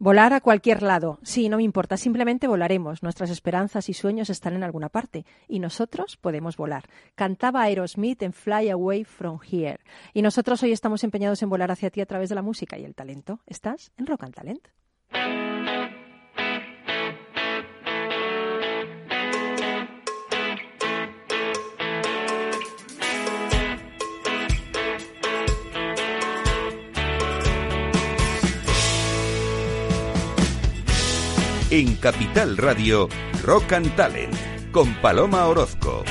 Volar a cualquier lado. Sí, no me importa, simplemente volaremos. Nuestras esperanzas y sueños están en alguna parte y nosotros podemos volar. Cantaba Aerosmith en Fly Away From Here. Y nosotros hoy estamos empeñados en volar hacia ti a través de la música y el talento. ¿Estás en Rock and Talent? En Capital Radio, Rock and Talent, con Paloma Orozco.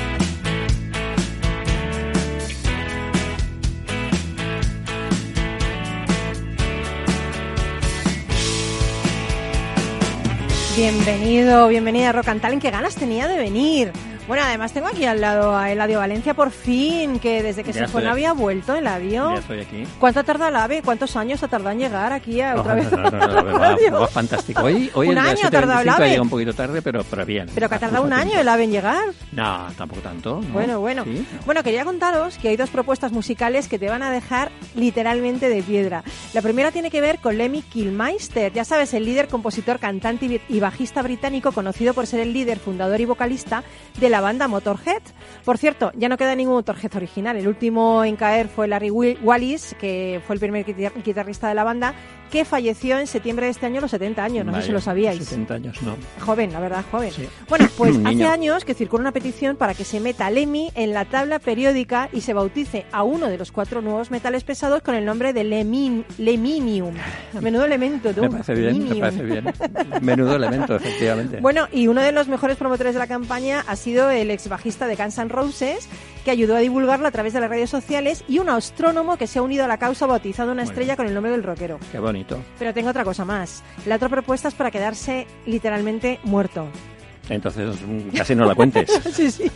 Bienvenido, bienvenida a Rock and Talent. ¿Qué ganas tenía de venir? Bueno, además tengo aquí al lado a Eladio Valencia por fin, que desde que se fue no había vuelto Eladio. Ya estoy aquí. ¿Cuánto ha tardado el AVE? ¿Cuántos años ha tardado en llegar aquí a otra vez? Fantástico. Hoy, hoy un el año ha tardado el AVE. llega un poquito tarde, pero, pero bien. Pero que ha tardado un año el AVE en llegar. No, tampoco tanto. ¿no? Bueno, bueno. Sí. Bueno, quería contaros que hay dos propuestas musicales que te van a dejar literalmente de piedra. La primera tiene que ver con Lemmy Kilmister, ya sabes, el líder, compositor, cantante y bajista británico conocido por ser el líder, fundador y vocalista de la banda Motorhead. Por cierto, ya no queda ningún Motorhead original. El último en caer fue Larry Wallis, que fue el primer guitar- guitarrista de la banda, que falleció en septiembre de este año a los 70 años. No sé si Vaya, lo sabíais. 70 años, no. Joven, la verdad, joven. Sí. Bueno, pues hace años que circula una petición para que se meta Lemmy en la tabla periódica y se bautice a uno de los cuatro nuevos metales pesados con el nombre de Lemin, Leminium. Menudo elemento, tú. Me parece bien, me parece bien. Menudo elemento, efectivamente. Bueno, y uno de los mejores promotores de la campaña ha sido el ex bajista de Guns N' Roses, que ayudó a divulgarlo a través de las redes sociales, y un astrónomo que se ha unido a la causa bautizando una estrella con el nombre del rockero. Qué bonito. Pero tengo otra cosa más. La otra propuesta es para quedarse literalmente muerto. Entonces, mm, casi no la cuentes. Sí, sí.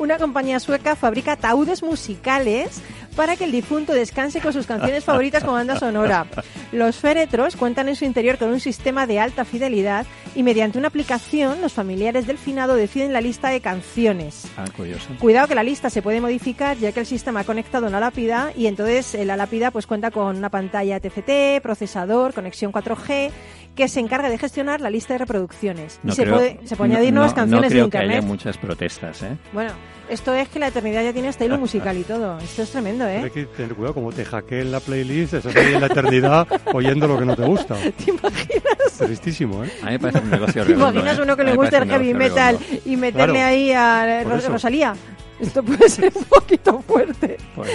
Una compañía sueca fabrica ataúdes musicales para que el difunto descanse con sus canciones favoritas como banda sonora. Los féretros cuentan en su interior con un sistema de alta fidelidad y mediante una aplicación los familiares del finado deciden la lista de canciones. Ah, curioso. Cuidado que la lista se puede modificar ya que el sistema ha conectado una lápida y entonces eh, la lápida pues cuenta con una pantalla TFT, procesador, conexión 4G que se encarga de gestionar la lista de reproducciones. y No se, creo- puede, se puede no- añadir nuevas no- canciones no creo de que haya internet. muchas protestas, ¿eh? Bueno, esto es que la eternidad ya tiene hasta hilo musical y todo. Esto es tremendo, Hay ¿eh? que tener cuidado, como te hackeen la playlist, estás ahí en la eternidad oyendo lo que no te gusta. ¿Te imaginas? Tristísimo, ¿eh? A mí me parece un negocio ¿Te redondo. imaginas ¿eh? uno que le gusta el heavy metal redondo. y meterle Claro. ahí a Ros- eso. Rosalía? Esto puede ser un poquito fuerte. Pues,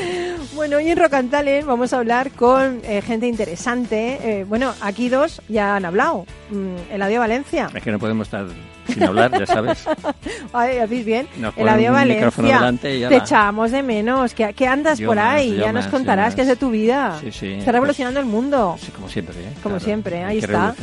Bueno, hoy en Talent vamos a hablar con eh, gente interesante. Eh, bueno, aquí dos ya han hablado. Mm, Eladio Valencia. es que no podemos estar sin hablar, ya sabes. Ay, ¿hacéis bien? Nos Eladio Valencia. y ya Te va. echamos de menos. ¿Qué, qué andas Yo por más, ahí? ya nos más, yo contarás qué es de tu vida. Sí, sí. Está pues, revolucionando el mundo. Sí, como siempre, ¿eh? Como Claro, siempre, ahí que está.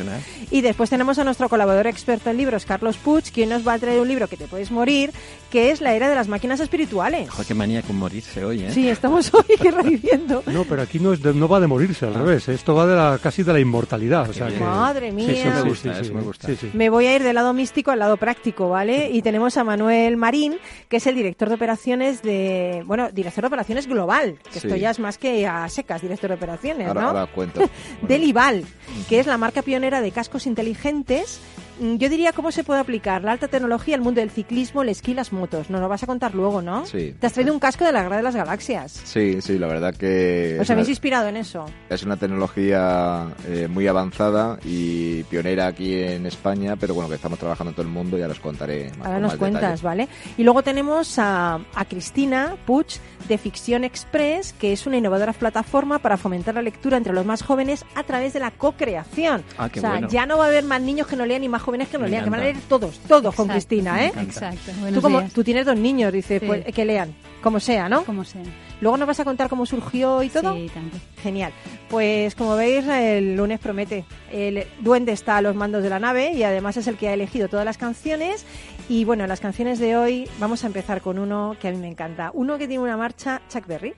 Y después tenemos a nuestro colaborador experto en libros, Carlos Puig, quien nos va a traer un libro que te puedes morir, que es La era de las máquinas espirituales. Joder, qué manía con morirse hoy, ¿eh? Sí, estamos hoy reviviendo. No, pero aquí no, es de- no va de morirse, al revés. Esto va de la, casi de la inmortalidad. O sea que. Madre Sí, eso mía. me gusta, eso me gusta. Sí, sí. Me voy a ir del lado místico al lado práctico, ¿vale? Y tenemos a Manuel Marín, que es el director de operaciones de, bueno, director de operaciones global, que Sí. esto ya es más que a secas, director de operaciones, Ahora, ¿no? ahora cuento. Del IVAL, que es la marca pionera de cascos inteligentes. Mm, Yo diría cómo se puede aplicar la alta tecnología al mundo del ciclismo, el esquí y las motos. Nos lo vas a contar luego, ¿no? Sí. Te has traído un casco de la Guerra de las Galaxias. Sí, sí, la verdad que ¿Os es una, habéis inspirado en eso? es una tecnología eh, muy avanzada y pionera aquí en España, pero bueno, que estamos trabajando en todo el mundo, ya los contaré más Ahora nos más cuentas, detalle. ¿vale? Y luego tenemos a, a Cristina Puig de Ficción Express, que es una innovadora plataforma para fomentar la lectura entre los más jóvenes a través de la co-creación. Ah, qué o sea, bueno. ya no va a haber más niños que no lean ni más jóvenes que no Me lean, que van a leer todos, todos con Cristina, ¿eh? Exacto. Tú, Buenos como, días. tú tienes dos niños, dices, Sí. pues, que lean, como sea, ¿no? Como sea. Luego nos vas a contar cómo surgió y todo. Sí, tanto. Genial. Pues como veis, el lunes promete. El duende está a los mandos de la nave y además es el que ha elegido todas las canciones. Y bueno, las canciones de hoy vamos a empezar con uno que a mí me encanta. Uno que tiene una marcha Chuck Berry.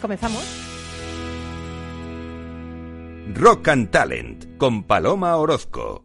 Comenzamos. Rock and Talent con Paloma Orozco.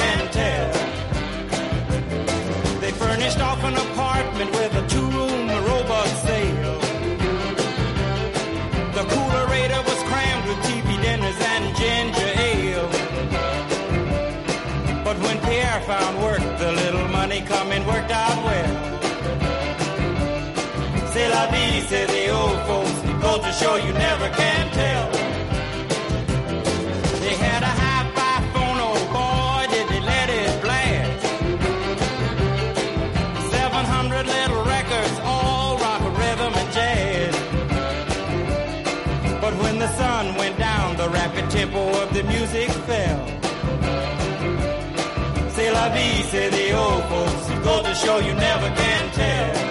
Say the old folks. To show you never can tell. They had a hi-fi phone, oh boy, did they let it blast. 700 little records, all rock, rhythm, and jazz. But when the sun went down, the rapid tempo of the music fell. C'est la vie, say the old folks. Goes to show you never can tell.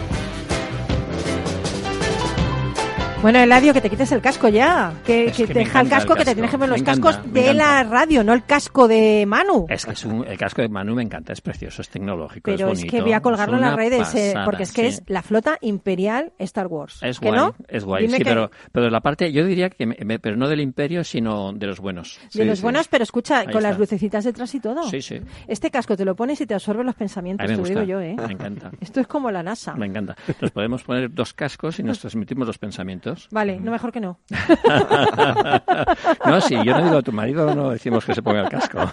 Bueno, Eladio, que te quites el casco ya. Que, Es que deja el casco, que te tienes que poner los encanta, cascos de la radio, no el casco de Manu. Es que es un- el casco de Manu me encanta, es precioso, es tecnológico, Pero es es, bonito. que voy a colgarlo en las redes, eh, porque es que sí. es la flota imperial Star Wars. Es ¿Que guay, no? es guay, Dime sí, que- pero, pero la parte, yo diría que, me- pero no del imperio, sino de los buenos. De los sí. buenos, pero escucha, Ahí con las lucecitas detrás y todo. Sí, sí. Este casco te lo pones y te absorbe los pensamientos, te lo digo yo, ¿eh? me encanta. Esto es como la NASA. Me encanta. Nos podemos poner dos cascos y nos transmitimos los pensamientos. Vale, no mejor que no. no, sí, yo no digo a tu marido, no decimos que se ponga el casco.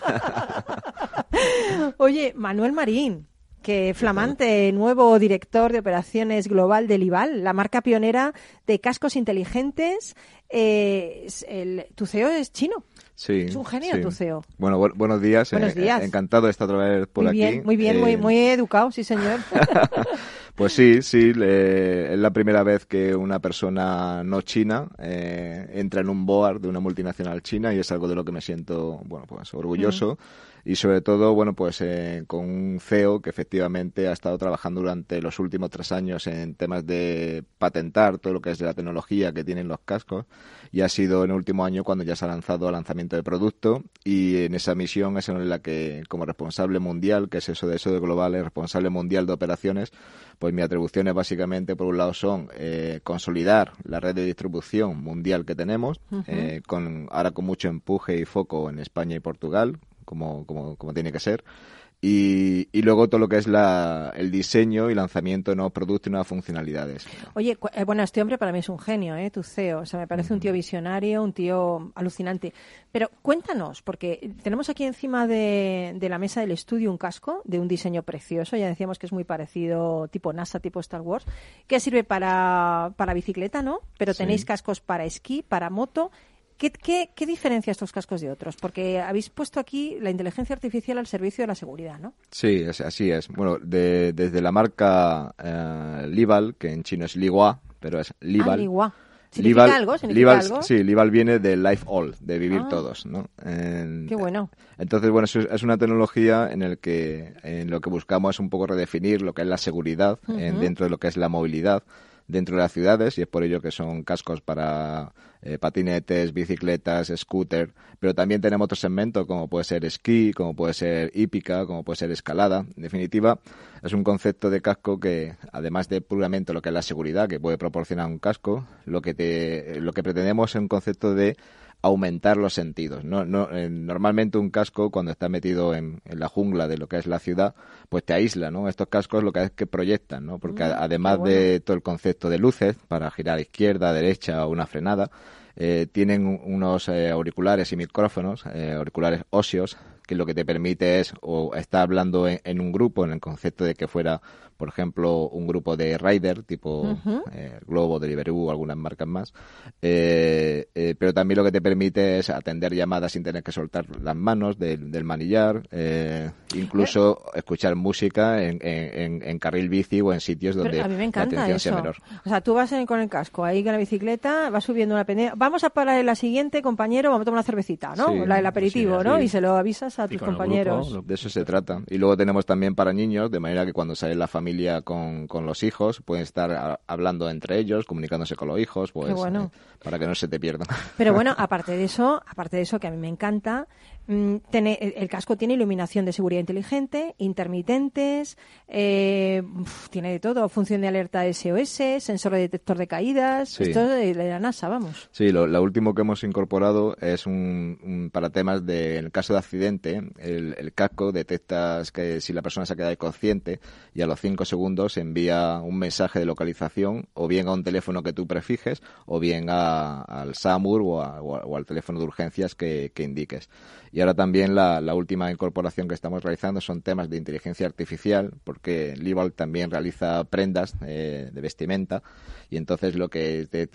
Oye, Manuel Marín, que flamante nuevo director de operaciones global de Lival, la marca pionera de cascos inteligentes. Eh, el, tu CEO es chino. Sí. Es un genio sí. tu CEO. Bueno, bu- buenos días. Buenos eh, días. encantado de estar otra vez por muy aquí. bien, muy bien, muy, Eh, muy educado, sí señor. Pues sí, sí, le- es la primera vez que una persona no china eh, entra en un board de una multinacional china y es algo de lo que me siento, bueno, pues orgulloso y sobre todo, bueno, pues eh, con un CEO que efectivamente ha estado trabajando durante los últimos tres años en temas de patentar todo lo que es de la tecnología que tienen los cascos y ha sido en el último año cuando ya se ha lanzado al lanzamiento de producto y en esa misión es en la que como responsable mundial, que es eso de eso de global, es responsable mundial de operaciones, pues mis atribuciones básicamente por un lado son eh, consolidar la red de distribución mundial que tenemos, eh, con ahora con mucho empuje y foco en España y Portugal, como, como, como tiene que ser. Y, y luego todo lo que es la, el diseño y lanzamiento de nuevos productos y nuevas funcionalidades. Oye, eh, bueno, este hombre para mí es un genio, ¿eh? Tu CEO. O sea, me parece un tío visionario, un tío alucinante. Pero cuéntanos, porque tenemos aquí encima de, de la mesa del estudio un casco de un diseño precioso. Ya decíamos que es muy parecido, tipo NASA, tipo Star Wars, que sirve para, para bicicleta, ¿no? Pero Sí. tenéis cascos para esquí, para moto. ¿Qué, qué, ¿Qué diferencia estos cascos de otros? Porque habéis puesto aquí la inteligencia artificial al servicio de la seguridad, ¿no? Sí, es- así es. Bueno, de- desde la marca eh, Lival, que en chino es Ligua, pero es Lival. Ah, Ligua. ¿Significa Lival- algo? ¿Significa Lival- algo? Sí, Lival viene de Life All, de vivir Ah. todos, ¿no? En- Qué bueno. Entonces, bueno, es, una tecnología en el que en lo que buscamos es un poco redefinir lo que es la seguridad en- dentro de lo que es la movilidad dentro de las ciudades y es por ello que son cascos para eh, patinetes, bicicletas, scooter, pero también tenemos otro segmento como puede ser esquí, como puede ser hípica, como puede ser escalada. En definitiva, es un concepto de casco que, además de puramente lo que es la seguridad que puede proporcionar un casco, lo que, te, lo que pretendemos es un concepto de aumentar los sentidos. No, no, eh, normalmente un casco, cuando está metido en, en, la jungla de lo que es la ciudad, pues te aísla, ¿no? Estos cascos lo que es que proyectan, ¿no? Porque Mm, además bueno. de todo el concepto de luces, para girar a izquierda, derecha o una frenada, eh, tienen un- unos eh, auriculares y micrófonos, eh, auriculares óseos, que lo que te permite es o estar hablando en, en un grupo, en el concepto de que fuera, por ejemplo, un grupo de rider, tipo Ujú. eh, Globo, Deliveroo o algunas marcas más, eh, eh, pero también lo que te permite es atender llamadas sin tener que soltar las manos del, del manillar, eh, incluso escuchar música en, en- en- en carril bici o en sitios Pero donde a mí me la encanta atención sea eso. menor. O sea, tú vas en- con el casco ahí con la bicicleta, vas subiendo una pendiente. Vamos a parar en la siguiente, compañero, vamos a tomar una cervecita, ¿no? Sí, la del aperitivo, sí, ¿no? sí. Y se lo avisas a Y tus el compañeros. grupo, lo- De eso se trata. Y luego tenemos también para niños, de manera que cuando sale la familia con, con los hijos, pueden estar a- hablando entre ellos, comunicándose con los hijos, pues, bueno. eh, para que no se te pierdan. Pero bueno, aparte de eso, aparte de eso que a mí me encanta, el, el casco tiene iluminación de seguridad inteligente, intermitentes, eh, tiene de todo, función de alerta SOS, sensor de detector de caídas, Sí. esto es de, la NASA, vamos. Sí, lo, lo último que hemos incorporado es un, un- para temas de, en el caso de accidente, el, el casco detecta que si la persona se ha quedado inconsciente y a los cinco segundos envía un mensaje de localización o bien a un teléfono que tú prefijes o bien a- al SAMUR o, a- o a- o al teléfono de urgencias que, que indiques. Y ahora también la, última incorporación que estamos realizando son temas de inteligencia artificial, porque Lival también realiza prendas eh, de vestimenta. Y entonces lo que te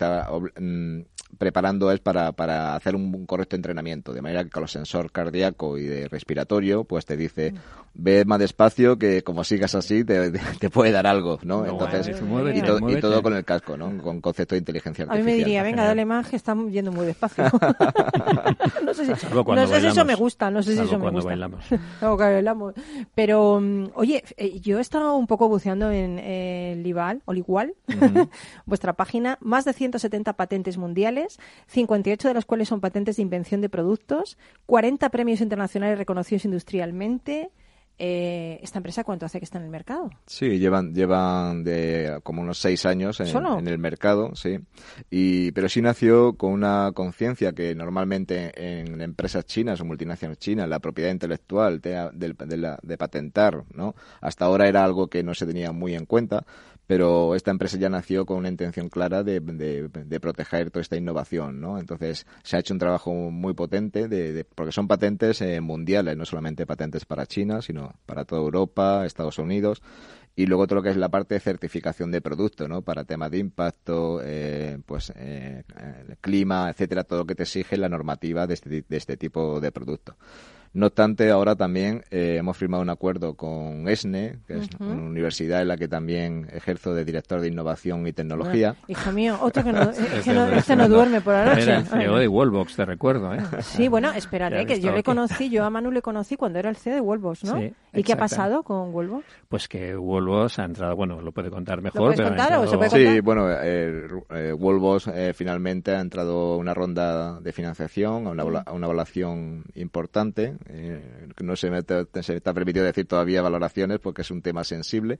mm, preparando es para, para hacer un, un correcto entrenamiento, de manera que con los sensor cardíaco y de respiratorio, pues te dice, ve más despacio que como sigas así te, te puede dar algo, ¿no? No, entonces, muévete, y, to- y muévete. todo con el casco, ¿no? Con concepto de inteligencia A mí artificial. me diría, venga, dale más, que están yendo muy despacio. no sé si, no sé si eso me gusta, no sé si eso me gusta. bailamos. Que bailamos. Pero, mm, oye, eh, yo he estado un poco buceando en eh, Lival, o Ligual, vuestra página, más de 170 patentes mundiales, 58 de las cuales son patentes de invención de productos, 40 premios internacionales reconocidos industrialmente. Eh, ¿Esta empresa cuánto hace que está en el mercado? Sí, llevan, llevan de como unos seis años en, el mercado, sí. Y, pero sí nació con una conciencia que normalmente en empresas chinas o multinacionales chinas, la propiedad intelectual de, de- de la- de patentar, ¿no? Hasta ahora era algo que no se tenía muy en cuenta, pero esta empresa ya nació con una intención clara de, proteger toda esta innovación, ¿no? Entonces se ha hecho un trabajo muy potente, de, porque son patentes eh, mundiales, no solamente patentes para China, sino para toda Europa, Estados Unidos, y luego todo lo que es la parte de certificación de producto, ¿no? Para temas de impacto, eh, pues eh, eh, clima, etcétera, todo lo que te exige la normativa de este, de este tipo de producto. No obstante, ahora también eh, hemos firmado un acuerdo con ESNE, que es una universidad en la que también ejerzo de director de innovación y tecnología. Hijo mío, otro que no, eh, que de- no- este no duerme por la noche. Era el CEO de Wallbox, te recuerdo, ¿eh? Sí, bueno, espérate, que yo le conocí, yo a Manu le conocí cuando era el CEO de Wolvos, ¿no? Sí, ¿Y qué ha pasado con Wolvos? Pues que Wallbox ha entrado, bueno, lo puede contar mejor, puedes pero contar o se entrado- puede contar? Sí, bueno, eh, eh, eh, finalmente ha entrado a una ronda de financiación, a una, a una evaluación importante. Eh, no se me, te- está permitido decir todavía valoraciones porque es un tema sensible,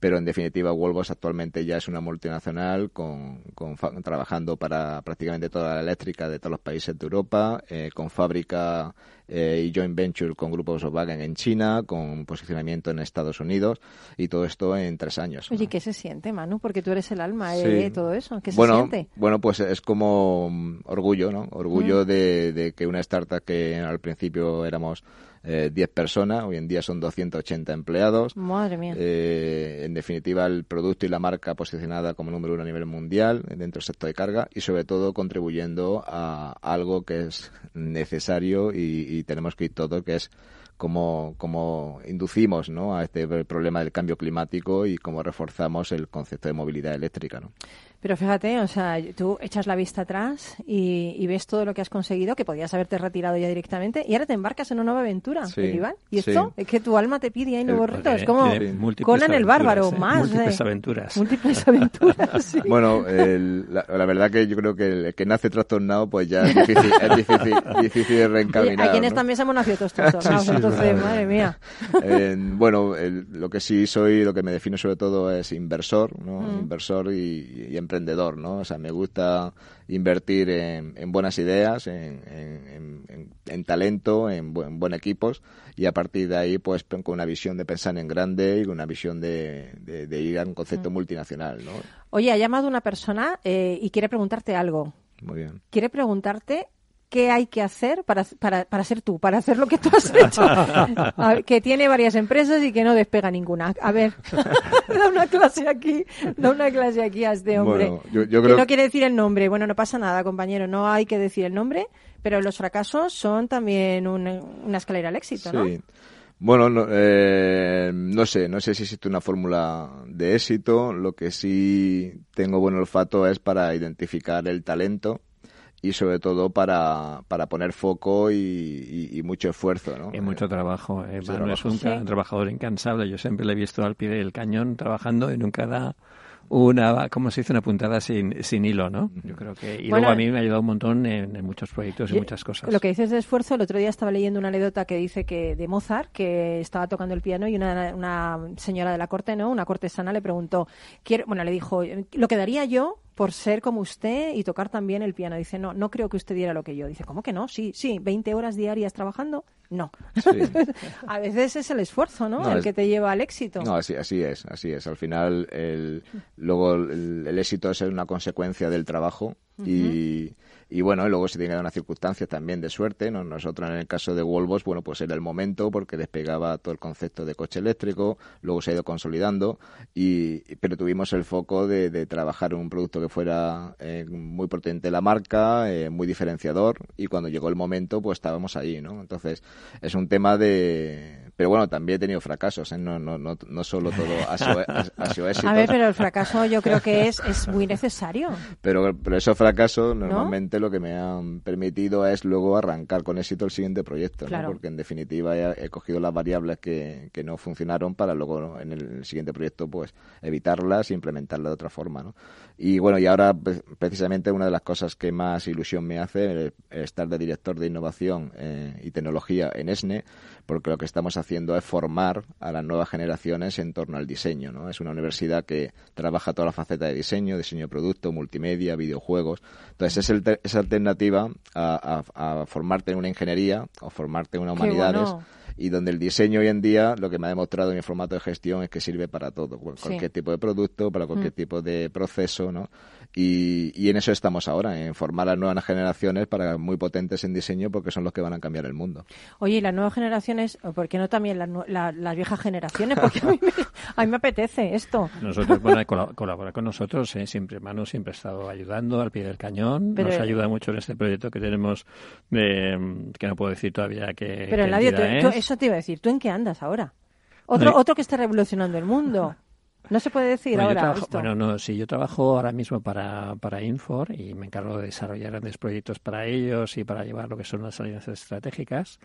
pero en definitiva Wolvos actualmente ya es una multinacional con, con trabajando para prácticamente toda la eléctrica de todos los países de Europa, eh, con fábrica eh, y joint venture con Grupo Volkswagen en China, con posicionamiento en Estados Unidos y todo esto en tres años. Oye, ¿qué se siente, Manu? Porque tú eres el alma Sí. de todo eso. ¿Qué se siente? Bueno, pues es como mm, orgullo, ¿no? Orgullo de, de que una startup que al principio éramos eh, 10 personas, hoy en día son 280 empleados. Madre mía. Eh, en definitiva, el producto y la marca posicionada como número uno a nivel mundial dentro del sector de carga y sobre todo contribuyendo a algo que es necesario y, y tenemos que ir todos, que es cómo, cómo inducimos ¿no? a este problema del cambio climático y cómo reforzamos el concepto de movilidad eléctrica. ¿no? Pero fíjate, o sea, tú echas la vista atrás y, y ves todo lo que has conseguido, que podías haberte retirado ya directamente, y ahora te embarcas en una nueva aventura, Sí, Iván. Y sí. esto es que tu alma te pide ahí nuevos retos. Es como Conan el bárbaro, ¿eh? más. Múltiples eh, aventuras. Múltiples aventuras, sí. Bueno, el- la, la verdad que yo creo que el que nace trastornado, pues ya es difícil, es difícil, difícil de reencaminar. aquí en ¿no? esta mesa hemos nacido todos trastornados, Sí, sí, es entonces, verdad. madre mía. Eh, bueno, el- lo que sí soy, lo que me defino sobre todo es inversor, ¿no? Mm. Inversor y, y emprendedor, ¿no? O sea, me gusta invertir en, en buenas ideas, en, en- en- en- en talento, en, bu- en buen equipos y a partir de ahí, pues con una visión de pensar en grande y con una visión de, de- de ir a un concepto Mm. multinacional, ¿no? Oye, ha llamado una persona eh, y quiere preguntarte algo. Muy bien. Quiere preguntarte qué hay que hacer para, para, para ser tú, para hacer lo que tú has hecho. Ver, que tiene varias empresas y que no despega ninguna. A ver, da una clase aquí, da una clase aquí a este hombre. Bueno, yo- yo que no quiere decir el nombre. Bueno, no pasa nada, compañero, no hay que decir el nombre, pero los fracasos son también un- una escalera al éxito, ¿no? Sí. Bueno, no, eh, no sé, no sé si existe una fórmula de éxito. Lo que sí tengo buen olfato es para identificar el talento y sobre todo para, para poner foco y, y- y mucho esfuerzo, ¿no? Y mucho trabajo. eh, Mucho Manu es trabajo. un Sí. trabajador incansable. Yo siempre le he visto al pie del cañón trabajando y nunca da una, como se dice, una puntada sin, sin hilo, ¿no? Yo creo que... Y Bueno, luego a mí me ha ayudado un montón en, en muchos proyectos y Yo- muchas cosas. Lo que dices de esfuerzo, el otro día estaba leyendo una anécdota que dice que de Mozart, que estaba tocando el piano y una, una señora de la corte, ¿no? Una cortesana le preguntó, quiero, bueno, le dijo, lo que daría yo por ser como usted y tocar también el piano. Dice, no, no creo que usted diera lo que yo. Dice, ¿cómo que no? Sí, sí, 20 horas diarias trabajando. No. Sí. A veces es el esfuerzo, ¿no? No, el es- que te lleva al éxito. No, así, así es, así es. Al final, el, luego el, el éxito es una consecuencia del trabajo y, y bueno, y luego se tiene unas circunstancias también de suerte. ¿no? Nosotros en el caso de Volvos, bueno, pues era el momento porque despegaba todo el concepto de coche eléctrico, luego se ha ido consolidando, y, pero tuvimos el foco de, de trabajar un producto que fuera eh, muy potente la marca, eh, muy diferenciador, y cuando llegó el momento, pues estábamos ahí, ¿no? Entonces, es un tema de... Pero bueno, también he tenido fracasos, ¿eh? No, no, no, no solo todo ha sido, ha- ha sido éxito. A ver, pero el fracaso yo creo que es, es muy necesario. Pero, pero esos fracasos normalmente lo que me han permitido es luego arrancar con éxito el siguiente proyecto, porque en definitiva he, he cogido las variables que, que no funcionaron para luego ¿no? en el siguiente proyecto pues evitarlas e implementarlas de otra forma. ¿no? Y bueno, y ahora pre- precisamente una de las cosas que más ilusión me hace es estar de director de innovación eh, y tecnología en ESNE, porque lo que estamos haciendo es formar a las nuevas generaciones en torno al diseño. ¿no? Es una universidad que trabaja toda la faceta de diseño, diseño de producto, multimedia, videojuegos. Entonces es el esa alternativa a, a- a formarte en una ingeniería o formarte en una humanidades. bueno. Y donde el diseño hoy en día, lo que me ha demostrado en mi formato de gestión es que sirve para todo, Sí. cualquier tipo de producto, para cualquier Mm. tipo de proceso, ¿no? Y, y en eso estamos ahora, en formar a las nuevas generaciones para muy potentes en diseño porque son los que van a cambiar el mundo. Oye, y las nuevas generaciones, o por qué no también las, nue- la- las viejas generaciones? Porque a mí, me, a mí me apetece esto. Nosotros, bueno, colab- colabora con nosotros, eh, siempre Manu siempre ha estado ayudando al pie del cañón, Pero- nos ayuda mucho en este proyecto que tenemos, de, mm, que no puedo decir todavía que Pero qué tú- es. eso te iba a decir, ¿tú en qué andas ahora? Otro, No, otro que está revolucionando el mundo. No se puede decir Bueno, ahora trabajo- esto. bueno, no, sí, yo trabajo ahora mismo para, para Infor y me encargo de desarrollar grandes proyectos para ellos y para llevar lo que son las alianzas estratégicas.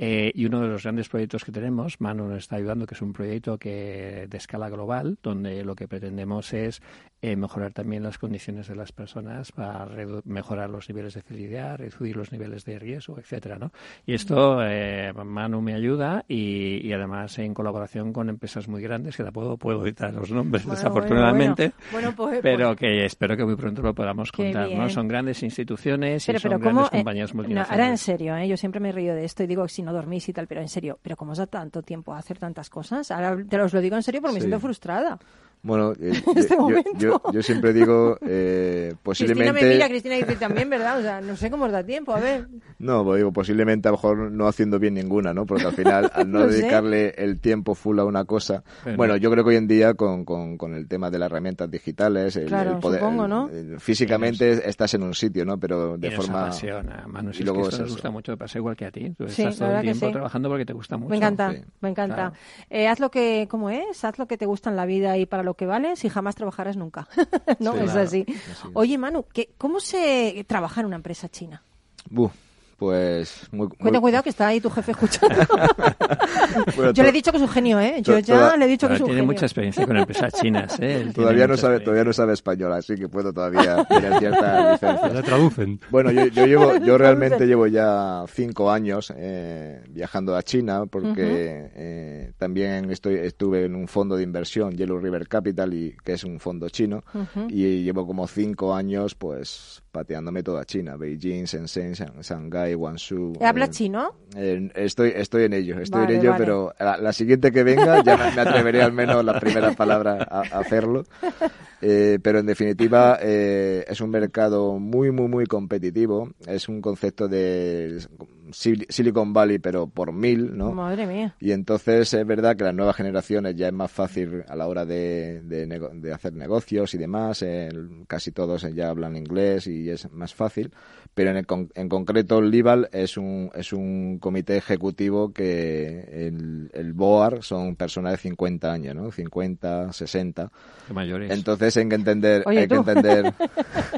Eh, y uno de los grandes proyectos que tenemos, Manu nos está ayudando, que es un proyecto que de escala global, donde lo que pretendemos es eh, mejorar también las condiciones de las personas para mejorar los niveles de felicidad, reducir los niveles de riesgo, etcétera, ¿no? Y esto eh, Manu me ayuda y, y además en colaboración con empresas muy grandes que tampoco puedo editar los nombres Bueno, desafortunadamente, bueno, bueno, pues- pero que espero que muy pronto lo podamos contar. ¿no? Son grandes instituciones Pero, y son pero grandes ¿cómo, eh, compañías no, multinacionales. ahora en serio, ¿eh? yo siempre me río de esto y digo si no dormís y tal, pero en serio, ¿pero cómo os da tanto tiempo a hacer tantas cosas? Ahora te os lo digo en serio porque me siento frustrada. Bueno, eh, este yo- yo, momento. yo- yo siempre digo, eh, posiblemente... Cristina me mira, Cristina dice también, ¿verdad? O sea, no sé cómo os da tiempo, a ver. No, pues digo, posiblemente a lo mejor no haciendo bien ninguna, ¿no? Porque al final, al no No sé. dedicarle el tiempo full a una cosa. Pero- Bueno, yo creo que hoy en día con, con, con el tema de las herramientas digitales, el, Claro, el poder. supongo, ¿no? el- físicamente estás en un sitio, ¿no? Pero de y nos forma. apasiona, Manu, si y es luego que es esto nos eso. gusta mucho, pasa igual que a ti. Tú Sí, estás todo el que tiempo sí. trabajando porque te gusta mucho. Me encanta, sí. me encanta. Claro. Eh, haz lo que, ¿cómo es? Haz lo que te gusta en la vida y para lo que vales y jamás trabajarás nunca. no, Sí, es claro, así. Oye, Manu, ¿qué, ¿cómo se trabaja en una empresa china? Buh, pues muy, muy- cuidado, que está ahí tu jefe escuchando. bueno, Yo le he to- dicho que es un genio, ¿eh? Yo ya toda- le he dicho que es un tiene genio. mucha experiencia con empresas chinas, ¿eh? Él tiene Todavía no sabe, todavía no sabe español, así que puedo todavía tener cierta licencia. Le traducen. Bueno, yo, yo llevo, yo realmente llevo ya cinco años eh, viajando a China porque eh, también estoy, estuve en un fondo de inversión, Yellow River Capital, y que es un fondo chino, y llevo como cinco años, pues, pateándome toda China, Beijing, Shenzhen, Shang- Shanghái, Guangzhou. ¿Habla eh, chino? eh, estoy, estoy en ello, estoy Vale, en ello, vale. pero la, la siguiente que venga ya me, atreveré al menos las primeras palabras a, a hacerlo. Eh, pero en definitiva eh, es un mercado muy, muy, muy competitivo. Es un concepto de Silicon Valley, pero por mil, ¿no? Madre mía. Y entonces es verdad que las nuevas generaciones ya es más fácil a la hora de, de, nego- de hacer negocios y demás. el- casi todos ya hablan inglés y es más fácil. Pero en, el con- en concreto el LIBAL es un, es un comité ejecutivo que el, el BOAR son personas de 50 años, ¿no? 50, 60. Qué mayores. Entonces hay que entender, Oye, hay que tú. entender,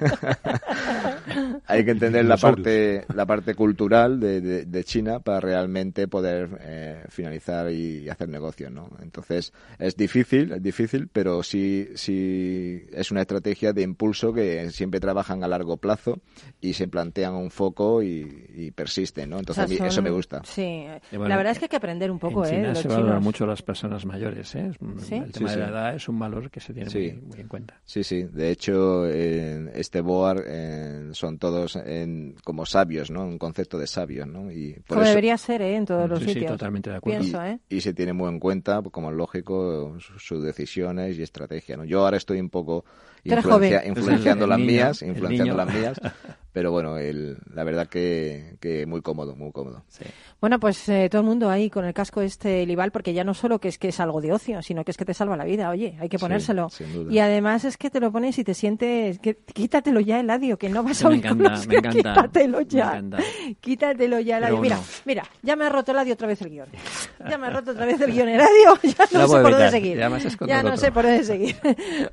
hay que entender la parte, la parte cultural de, de- de China para realmente poder eh, finalizar y hacer negocios, ¿no? Entonces es difícil, es difícil, pero sí, sí es una estrategia de impulso que siempre trabajan a largo plazo y se plantean un foco y, y persisten, ¿no? Entonces O sea, a mí eso me gusta. Sí. Bueno, la verdad es que hay que aprender un poco, en ¿eh? China los se valoran chinos. mucho las personas mayores, ¿eh? ¿Sí? El tema Sí, de la sí. edad es un valor que se tiene Sí. muy, muy en cuenta. Sí, sí. De hecho, en este BOAR eh, son todos en- como sabios, ¿no? Un concepto de sabios, ¿no? Y por Como eso, debería ser, ¿eh? En todos los Sí, sí, sitios. totalmente de acuerdo. Pienso, y, ¿eh? y se tiene muy en cuenta, como es lógico, su- sus decisiones y estrategia, ¿no? Yo ahora estoy un poco influencia- influenciando las niño, mías, influenciando las mías, pero bueno, el, la verdad que, que muy cómodo, muy cómodo. Sí. Bueno, pues eh, todo el mundo ahí con el casco este Libal, porque ya no solo que es que es algo de ocio, sino que es que te salva la vida. Oye, hay que Sí, ponérselo. sin duda. y además es que te lo pones y te sientes... Que, quítatelo ya, Eladio, que no vas a oír me encanta, Quítatelo me ya. encanta. Quítatelo ya, Eladio. Pero Mira, mira, ya me ha roto Eladio otra vez el guion. Ya me ha roto otra vez el guion, Eladio. Ya no La sé por dónde seguir. Ya el no otro. sé por dónde seguir.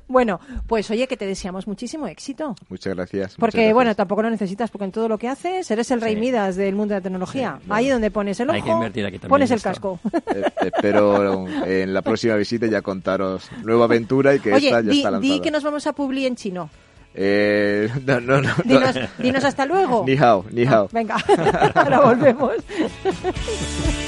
bueno, pues oye, que te deseamos muchísimo éxito. Muchas gracias. muchas Porque, gracias. bueno, tampoco lo necesitas, porque en todo lo que haces eres el rey Sí. Midas del mundo de la tecnología. Sí, bueno. Ahí donde pones el ojo, Hay que invertir aquí también pones el esto. casco. Eh, espero en la próxima visita ya contaros nueva aventura y que Oye, esta ya di, está lanzada. di que nos vamos a Publi en chino. Eh, no, no, no, no. Dinos, dinos hasta luego. Ni hao, ni hao. Ah, venga, ahora volvemos.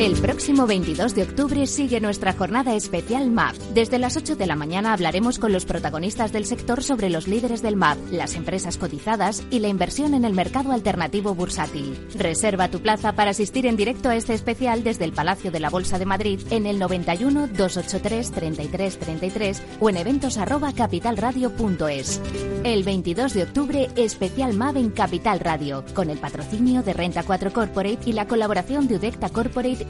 El próximo 22 de octubre sigue nuestra jornada especial MAP. Desde las 8 de la mañana hablaremos con los protagonistas del sector sobre los líderes del MAP, las empresas cotizadas y la inversión en el mercado alternativo bursátil. Reserva tu plaza para asistir en directo a este especial desde el Palacio de la Bolsa de Madrid en el 91 283 33 33 o en eventos arroba capitalradio.es. El 22 de octubre, especial MAP en Capital Radio, con el patrocinio de Renta 4 Corporate y la colaboración de Udecta Corporate,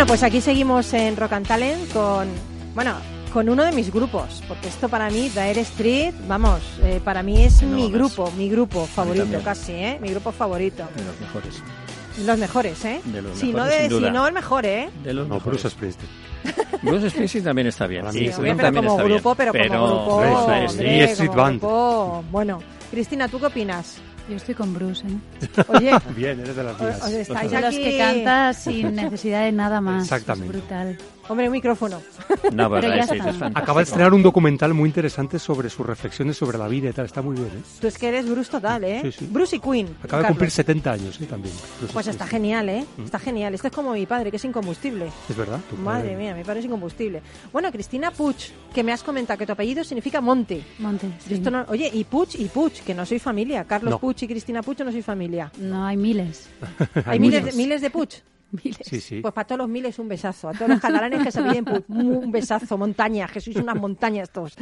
Bueno, pues aquí seguimos en Rock and Talent con, bueno, con uno de mis grupos, porque esto para mí, Dire Street, vamos, eh, para mí es No, mi no. grupo, mi grupo favorito casi, ¿eh? Mi grupo favorito. De los mejores. Los mejores, ¿eh? De los si, no mejores, de, sin duda. si no el mejor, ¿eh? De los No, mejores. Bruce Springsteen. Bruce Springsteen también está bien. Sí, sí, Bien, pero también como está bien. grupo, pero, como grupo, Bruce hombre, Springsteen. Y Street como Band. grupo. Bueno, Cristina, ¿tú qué opinas? Yo estoy con Bruce, ¿eh? Oye, Bien, eres de las mías. os estáis De los aquí... que canta sin necesidad de nada más. Exactamente. Es brutal. Hombre, un micrófono. No, pero, Pero ya Dire Street está. es fantástico. Acaba de estrenar un documental muy interesante sobre sus reflexiones sobre la vida y tal. Está muy bien, ¿eh? Tú es que eres Bruce total, ¿eh? Sí, sí. Bruce y Queen. Acaba de cumplir 70 años, ¿eh? También. Bruce Pues está genial, ¿eh? Mm. Está genial. Este es como mi padre, que es incombustible. Es verdad. tu Madre padre. mía, mi padre es incombustible. Bueno, Cristina Puig, que me has comentado que tu apellido significa monte. Monte. sí. Esto no- oye, y Puig y Puig, que no soy familia. Carlos No. Puig y Cristina Puig no soy familia. No, hay miles. Hay miles de, muchos. miles de Puig. Miles. Sí, sí. Pues para todos los miles un besazo. A todos los catalanes que se piden Puig, un besazo, montaña, que sois unas montañas todos.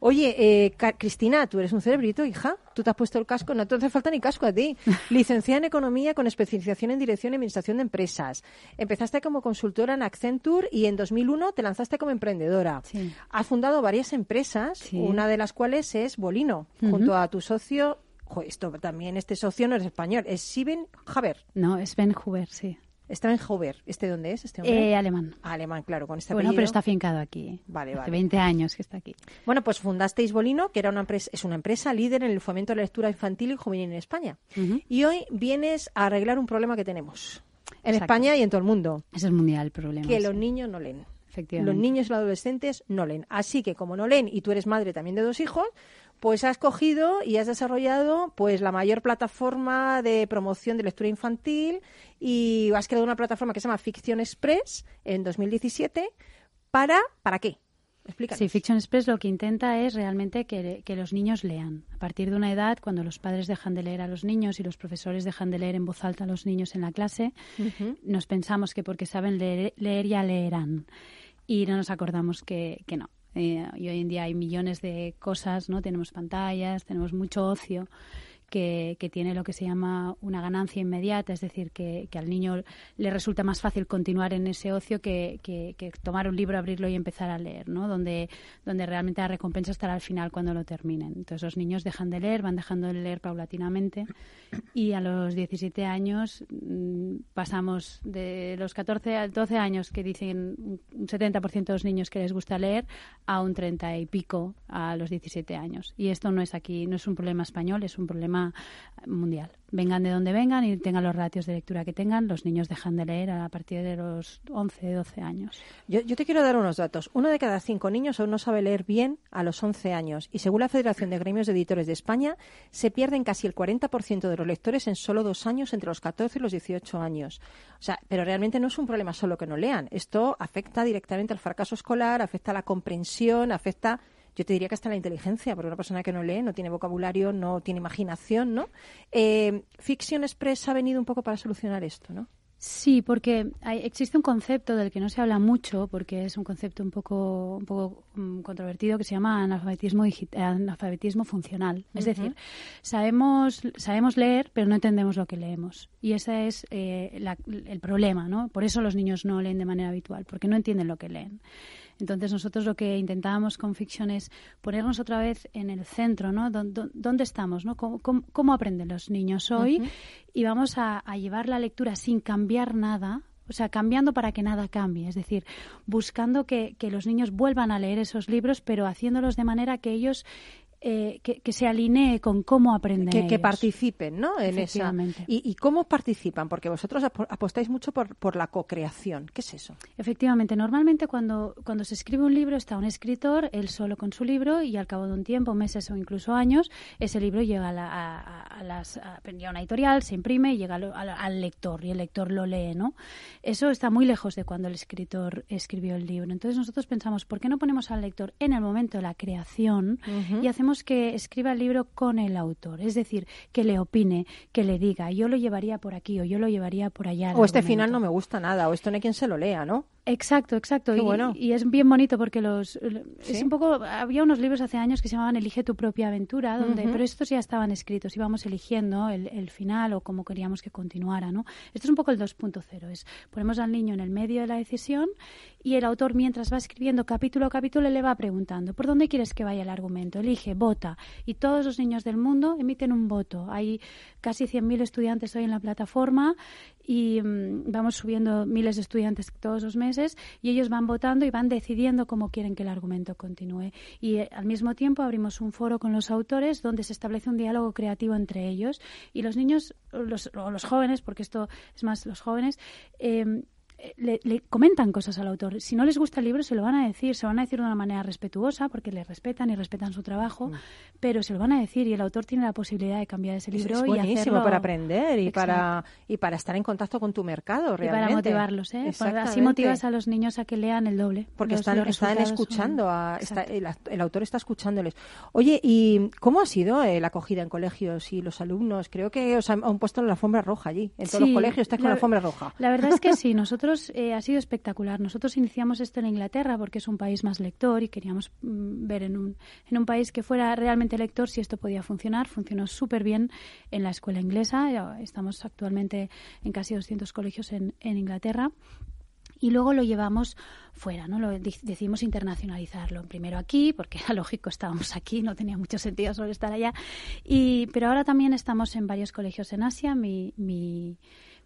Oye, eh, Cristina, tú eres un cerebrito, hija. Tú te has puesto el casco, no te hace falta ni casco a ti. Licenciada en Economía con especialización en Dirección y Administración de Empresas. Empezaste como consultora en Accenture y en 2001 te lanzaste como emprendedora. Sí. Has fundado varias empresas, Sí. una de las cuales es Bolino, junto a tu socio. jo, esto también, este socio no es español, es Siben Haber. No, es Ben Huber, sí. Está en Hoover. ¿Este dónde es? Este hombre? Eh, alemán. Alemán, claro, con este Bueno, apellido. pero está afincado aquí. Vale, Hace vale. 20 años que está aquí. Bueno, pues fundasteis Bolino, que era una empresa, es una empresa líder en el fomento de la lectura infantil y juvenil en España. Y hoy vienes a arreglar un problema que tenemos en Exacto. España y en todo el mundo, Ese es mundial el problema. que sí. los niños no leen. Efectivamente. Los niños y los adolescentes no leen. Así que como no leen y tú eres madre también de dos hijos, pues has cogido y has desarrollado pues la mayor plataforma de promoción de lectura infantil y has creado una plataforma que se llama Ficción Express en 2017 para ¿para qué? Explícanos. Sí, Fiction Express lo que intenta es realmente que, que los niños lean. A partir de una edad, cuando los padres dejan de leer a los niños y los profesores dejan de leer en voz alta a los niños en la clase, nos pensamos que porque saben leer, leer ya leerán. Y no nos acordamos que, que no. Eh, y hoy en día hay millones de cosas, ¿no? Tenemos pantallas, tenemos mucho ocio que, que tiene lo que se llama una ganancia inmediata, es decir, que, que al niño le resulta más fácil continuar en ese ocio que, que- tomar un libro, abrirlo y empezar a leer, ¿no? Donde, donde realmente la recompensa estará al final cuando lo terminen. Entonces los niños dejan de leer, van dejando de leer paulatinamente y a los 17 años mm, pasamos de los 14 a 12 años que dicen un 70% de los niños que les gusta leer a un 30 y pico a los 17 años. Y esto no es aquí, no es un problema español, es un problema mundial. Vengan de donde vengan y tengan los ratios de lectura que tengan, los niños dejan de leer a partir de los 11, 12 años. Yo, yo te quiero dar unos datos. Uno de cada cinco niños aún no sabe leer bien a los 11 años. Y según la Federación de Gremios de Editores de España, se pierden casi el 40% de los lectores en solo dos años, entre los 14 y los 18 años. O sea, pero realmente no es un problema solo que no lean. Esto afecta directamente al fracaso escolar, afecta a la comprensión, afecta yo te diría que hasta la inteligencia, porque una persona que no lee, no tiene vocabulario, no tiene imaginación, ¿no? Eh, Fiction Express ha venido un poco para solucionar esto, ¿no? Sí, porque hay- existe un concepto del que no se habla mucho, porque es un concepto un poco, un poco mm, controvertido, que se llama analfabetismo, analfabetismo funcional. Es decir, sabemos, sabemos leer, pero no entendemos lo que leemos. Y ese es eh, la- el problema, ¿no? Por eso los niños no leen de manera habitual, porque no entienden lo que leen. Entonces nosotros lo que intentábamos con Fiction es ponernos otra vez en el centro, ¿no? Dó- dó- ¿Dónde estamos, no? ¿Cómo, cómo- cómo aprenden los niños hoy? Y vamos a, a llevar la lectura sin cambiar nada, o sea, cambiando para que nada cambie, es decir, buscando que, que los niños vuelvan a leer esos libros, pero haciéndolos de manera que ellos eh, que, que se alinee con cómo aprenden que, participen ¿no? en esa. ¿Y, y cómo participan? Porque vosotros apo- apostáis mucho por, por la co-creación. ¿Qué es eso? Efectivamente, normalmente cuando, cuando se escribe un libro está un escritor, él solo con su libro, y al cabo de un tiempo, meses o incluso años, ese libro llega a, la, a, las, a, una editorial, se imprime y llega al, al- al lector, y el lector lo lee, ¿no? Eso está muy lejos de cuando el escritor escribió el libro. Entonces nosotros pensamos, ¿por qué no ponemos al lector en el momento de la creación y hacemos que escriba el libro con el autor? Es decir, que le opine, que le diga, yo lo llevaría por aquí o yo lo llevaría por allá. O este argumento. final no me gusta nada, o esto no hay quien se lo lea, ¿no? Exacto, exacto. Qué y, bueno. y es bien bonito porque los es un poco había unos libros hace años que se llamaban Elige tu propia aventura, donde pero estos ya estaban escritos, íbamos eligiendo el, el final o cómo queríamos que continuara, ¿no? Esto es un poco el 2.0, es ponemos al niño en el medio de la decisión y el autor mientras va escribiendo capítulo a capítulo le va preguntando, ¿por dónde quieres que vaya el argumento? Elige, vota y todos los niños del mundo emiten un voto. Hay casi 100.000 estudiantes hoy en la plataforma y mm, vamos subiendo miles de estudiantes todos los meses y ellos van votando y van decidiendo cómo quieren que el argumento continúe. Y eh, al mismo tiempo abrimos un foro con los autores donde se establece un diálogo creativo entre ellos y los niños los, o los jóvenes, porque esto es más los jóvenes, eh, le, le comentan cosas al autor. Si no les gusta el libro, se lo van a decir, se lo van a decir de una manera respetuosa, porque le respetan y respetan su trabajo, pero se lo van a decir y el autor tiene la posibilidad de cambiar ese Mm. Es, libro es y buenísimo hacerlo para aprender y Exacto. para, y para estar en contacto con tu mercado, Y realmente. para motivarlos, ¿eh? Así motivas a los niños a que lean el doble. Porque Los- están, los están son- escuchando, a, está- el, el autor está escuchándoles. Oye, ¿y cómo ha sido eh, la acogida en colegios y los alumnos? Creo que os han, han puesto la alfombra roja allí. En todos los colegios estáis con la- alfombra roja. La verdad es que sí, nosotros eh, ha sido espectacular. Nosotros iniciamos esto en Inglaterra porque es un país más lector y queríamos mm, ver en un, en un país que fuera realmente lector si esto podía funcionar. Funcionó súper bien en la escuela inglesa. Estamos actualmente en casi 200 colegios en, en Inglaterra. Y luego lo llevamos fuera, ¿no? Lo, de- decidimos internacionalizarlo. Primero aquí, porque era lógico, estábamos aquí, no tenía mucho sentido solo estar allá. Y, pero ahora también estamos en varios colegios en Asia. Mi, mi,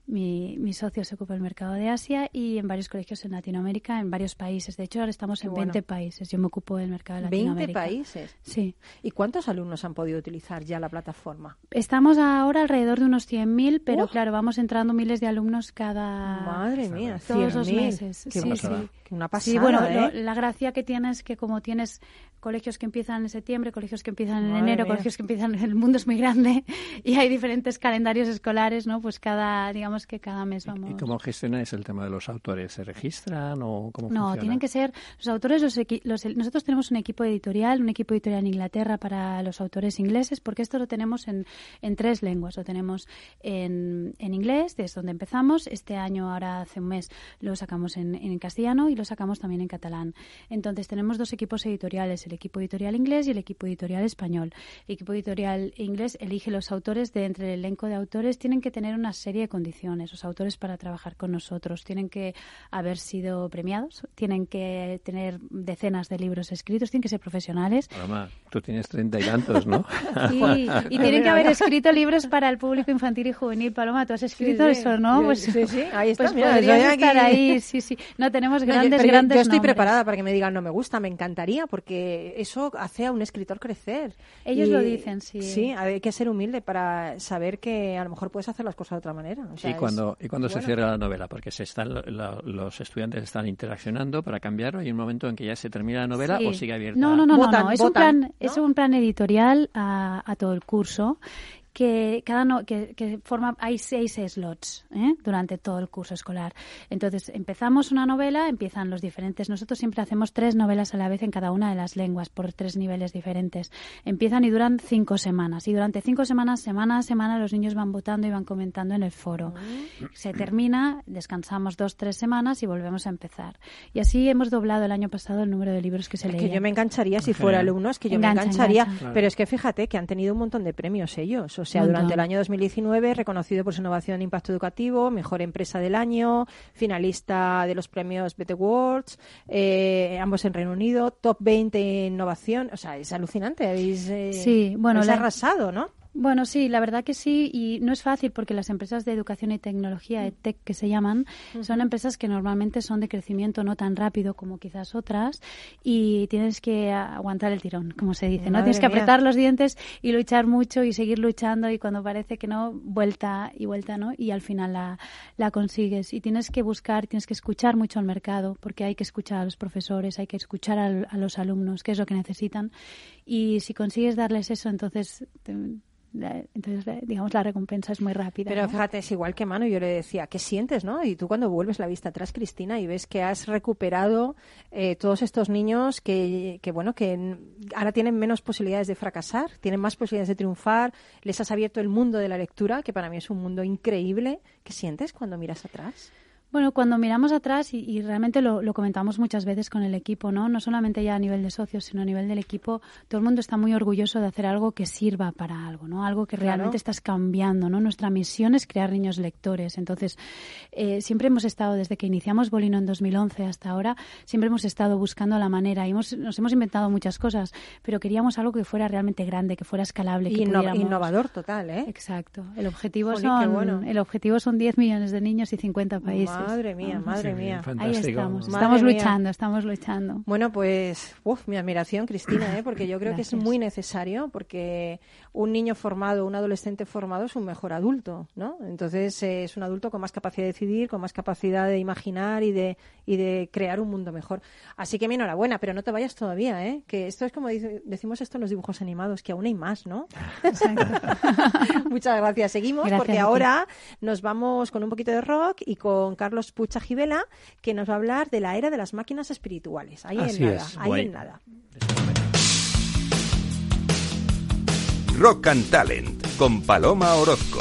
mi, mi socio se ocupa del mercado de Asia y en varios colegios en Latinoamérica, en varios países. De hecho, ahora estamos en bueno. 20 países. Yo me ocupo del mercado de 20 Latinoamérica. países. Sí. ¿Y cuántos alumnos han podido utilizar ya la plataforma? Estamos ahora alrededor de unos 100.000, pero Uf. claro, vamos entrando miles de alumnos cada... Madre mía, todos los 100.000. meses. Qué sí, pasada. sí. Una pasada. Sí, bueno, ¿eh? lo- la gracia que tiene es que como tienes colegios que empiezan en septiembre, colegios que empiezan en Madre enero, mía. colegios que empiezan, el mundo es muy grande y hay diferentes calendarios escolares, ¿no? Pues cada, digamos que cada mes vamos. ¿Y cómo gestionáis el tema de los autores? ¿Se registran o cómo No, funciona? tienen que ser los autores. Los, los- nosotros tenemos un equipo editorial, un equipo editorial en Inglaterra para los autores ingleses, porque esto lo tenemos en, en tres lenguas. Lo tenemos en, en inglés, desde donde empezamos. Este año, ahora hace un mes, lo sacamos en, en castellano y lo sacamos también en catalán. Entonces tenemos dos equipos editoriales, el equipo editorial inglés y el equipo editorial español. El equipo editorial inglés elige los autores de entre el elenco de autores. Tienen que tener una serie de condiciones, los autores para trabajar con nosotros. Tienen que haber sido premiados, tienen que tener decenas de libros escritos, tienen que ser profesionales. Paloma, tú tienes treinta y tantos, ¿no? Y, y tienen que haber escrito libros para el público infantil y juvenil. Paloma, ¿tú has escrito Sí, sí. eso, no? Pues, sí, sí, ahí está, Pues mira, podrías estar ahí, sí, sí. No, tenemos No, yo- grandes, pero yo- grandes Yo estoy nombres. preparada para que me digan no me gusta, me encantaría, porque eso hace a un escritor crecer. Ellos Y- lo dicen, sí. Sí, hay que ser humilde para saber que a lo mejor puedes hacer las cosas de otra manera. O sea, ¿Y es- cuando, y cuando se cierra la novela? Porque se están, la- los estudiantes están interaccionando para cambiarlo. ¿Hay un momento en que ya se termina la novela Sí. o sigue abierta? No, no, no, no, Votan, no. Es, un plan, es un plan editorial a, a todo el curso que cada no, que, que forma hay seis slots ¿eh? durante todo el curso escolar. Entonces empezamos una novela, empiezan los diferentes. Nosotros siempre hacemos tres novelas a la vez en cada una de las lenguas por tres niveles diferentes. Empiezan y duran cinco semanas y durante cinco semanas, semana a semana, los niños van votando y van comentando en el foro. Se termina, descansamos dos tres semanas y volvemos a empezar. Y así hemos doblado el año pasado el número de libros que se Es leían. que yo me engancharía si fuera alumno, es que yo Engancha, me engancharía. engancha. Pero es que fíjate que han tenido un montón de premios ellos. O sea, Montón. durante el año 2019, reconocido por su innovación e impacto educativo, mejor empresa del año, finalista de los premios BT Awards, eh, ambos en Reino Unido, top 20 en innovación. O sea, es alucinante. Habéis, eh, Sí, bueno, la- arrasado, ¿no? Bueno, sí, la verdad que sí, y no es fácil porque las empresas de educación y tecnología, EdTech, que se llaman, son empresas que normalmente son de crecimiento no tan rápido como quizás otras, y tienes que aguantar el tirón, como se dice, ¿no? Madre Tienes que mía. apretar los dientes y luchar mucho y seguir luchando, y cuando parece que no, vuelta y vuelta, ¿no? Y al final la, la consigues. Y tienes que buscar, tienes que escuchar mucho al mercado, porque hay que escuchar a los profesores, hay que escuchar a, los alumnos, qué es lo que necesitan, y si consigues darles eso, entonces... te- entonces, digamos, la recompensa es muy rápida. Pero ¿no? fíjate, es igual que Manu, yo le decía, ¿qué sientes, no? Y tú cuando vuelves la vista atrás, Cristina, y ves que has recuperado eh, todos estos niños que, que, bueno, que ahora tienen menos posibilidades de fracasar, tienen más posibilidades de triunfar, les has abierto el mundo de la lectura, que para mí es un mundo increíble. ¿Qué sientes cuando miras atrás? Bueno, cuando miramos atrás, y, y realmente lo, lo comentamos muchas veces con el equipo, ¿no? No solamente ya a nivel de socios, sino a nivel del equipo, todo el mundo está muy orgulloso de hacer algo que sirva para algo, ¿no? Algo que Claro. realmente estás cambiando, ¿no? Nuestra misión es crear niños lectores. Entonces, eh, siempre hemos estado, desde que iniciamos Bolino en 2011 hasta ahora, siempre hemos estado buscando la manera y hemos, nos hemos inventado muchas cosas, pero queríamos algo que fuera realmente grande, que fuera escalable, que Inno- pudiéramos- innovador total, ¿eh? Exacto. El objetivo, Jolín, son, bueno. el objetivo son 10 millones de niños y 50 países. Madre mía, Vamos. madre mía. Ahí estamos. Madre Estamos mía. luchando, estamos luchando. Bueno, pues, uf, mi admiración, Cristina, ¿eh? porque yo creo que es muy necesario, porque un niño formado, un adolescente formado es un mejor adulto, ¿no? Entonces eh, es un adulto con más capacidad de decidir, con más capacidad de imaginar y de, y de crear un mundo mejor. Así que mi enhorabuena, pero no te vayas todavía, ¿eh? Que esto es como dice- decimos esto en los dibujos animados, que aún hay más, ¿no? Muchas gracias. Seguimos Gracias porque ahora nos vamos con un poquito de rock y con Carlos Pucha Gibela, que nos va a hablar de la era de las máquinas espirituales. Ahí Así en nada, es, ahí guay. en nada. Rock and Talent con Paloma Orozco.